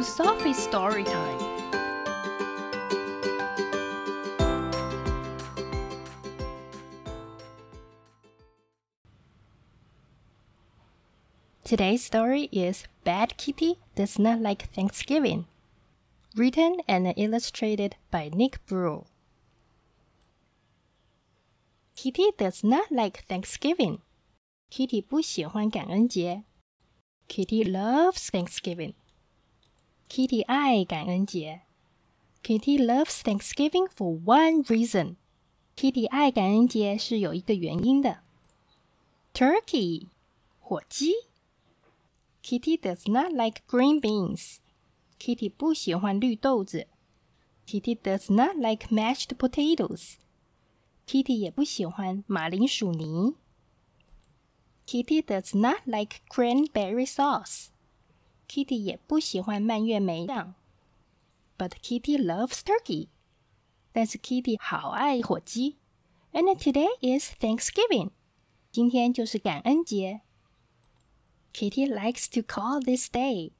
to Sophie's story time. Today's story is Bad Kitty Does Not Like Thanksgiving, written and illustrated by Nick Bruel. Kitty does not like Thanksgiving. Kitty 不喜欢感恩节。Kitty loves Thanksgiving. Kitty 爱感恩节。Kitty loves Thanksgiving for one reason. Kitty 爱感恩节是有一个原因的。Turkey 火鸡。Kitty does not like green beans. Kitty 不喜欢绿豆子。Kitty does not like mashed potatoes. Kitty 也不喜欢马铃薯泥。Kitty does not like cranberry sauce. Kitty 也不喜欢蔓越莓酱。But Kitty loves turkey. 但是 Kitty 好爱火鸡。And today is Thanksgiving. 今天就是感恩节。Kitty likes to call this day.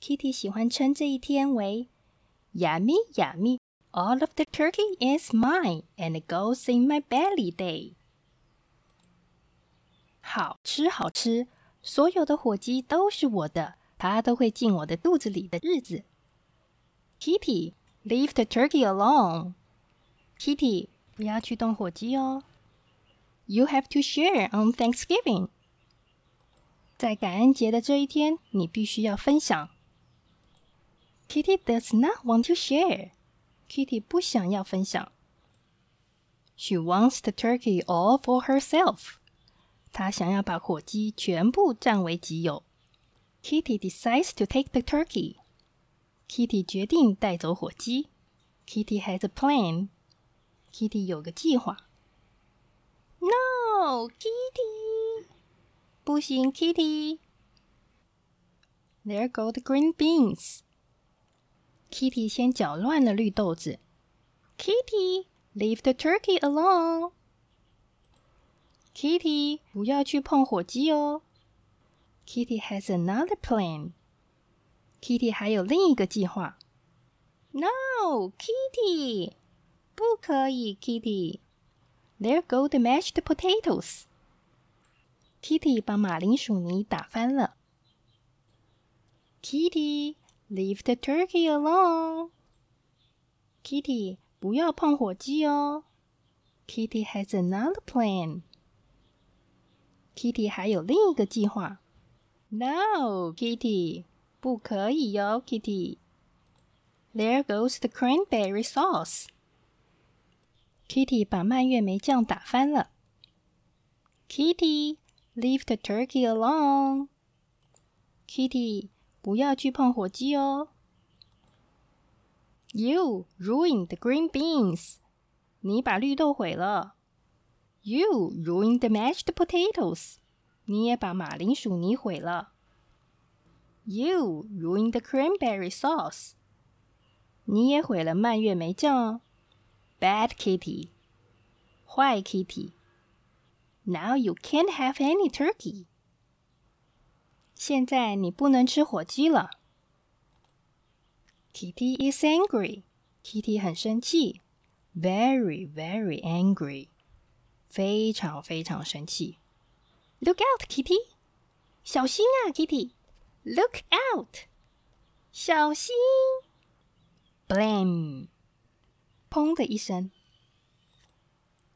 Kitty 喜欢称这一天为 Yummy Yummy. All of the turkey is mine and it goes in my belly day. 好吃好吃， 所有的火鸡都是我的，它都会进我的肚子里的日子。Kitty, leave the turkey alone. Kitty，不要去动火鸡哦。You have to share on Thanksgiving. 在感恩节的这一天，你必须要分享。Kitty does not want to share. Kitty 不想要分享。She wants the turkey all for herself. 她想要把火鸡全部占为己有。Kitty decides to take the turkey. Kitty 决定带走火鸡。Kitty has a plan. Kitty 有个计划。No, Kitty. 不行，Kitty。There go the green beans. Kitty 先搅乱了绿豆子。Kitty, leave the turkey alone. Kitty，不要去碰火鸡哦。Kitty has another plan. Kitty 还有另一个计划。No, Kitty，不可以，Kitty。There go the mashed potatoes. Kitty 把马铃薯泥打翻了。Kitty, leave the turkey alone. Kitty，不要碰火鸡哦。Kitty has another plan. Kitty 还有另一个计划。No, Kitty，不可以哟，Kitty。There goes the cranberry sauce. Kitty 把蔓越莓酱打翻了。Kitty, leave the turkey alone. Kitty，不要去碰火鸡哦。You ruined the green beans. 你把绿豆毁了。 You ruined the mashed potatoes. 你也把马铃薯泥毁了。You ruined the cranberry sauce. 你也毁了蔓越莓酱。Bad kitty. 坏 kitty. Now you can't have any turkey. 现在你不能吃火鸡了。Kitty is angry. Kitty 很生气，very very angry， 非常非常生气。Look out, Kitty！小心啊，Kitty！Look out！小心！Blam！砰的一声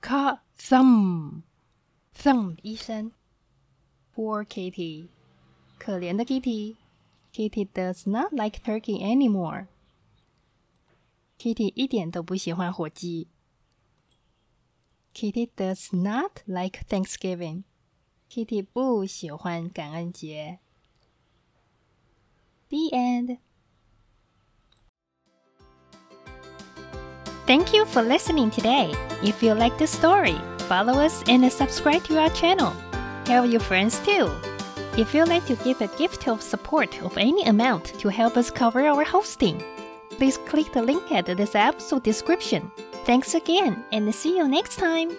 ，Cut thumb！thumb 一声。Poor Kitty！可怜的 Kitty。Kitty does not like turkey anymore. Kitty 一点都不喜欢火鸡。Kitty does not like Thanksgiving. Kitty 不喜欢感恩节。The end. Thank you for listening today. If you like this story, follow us and subscribe to our channel. Tell your friends too. If you'd like to give a gift of support of any amount to help us cover our hosting, please click the link at this episode description. Thanks again and see you next time!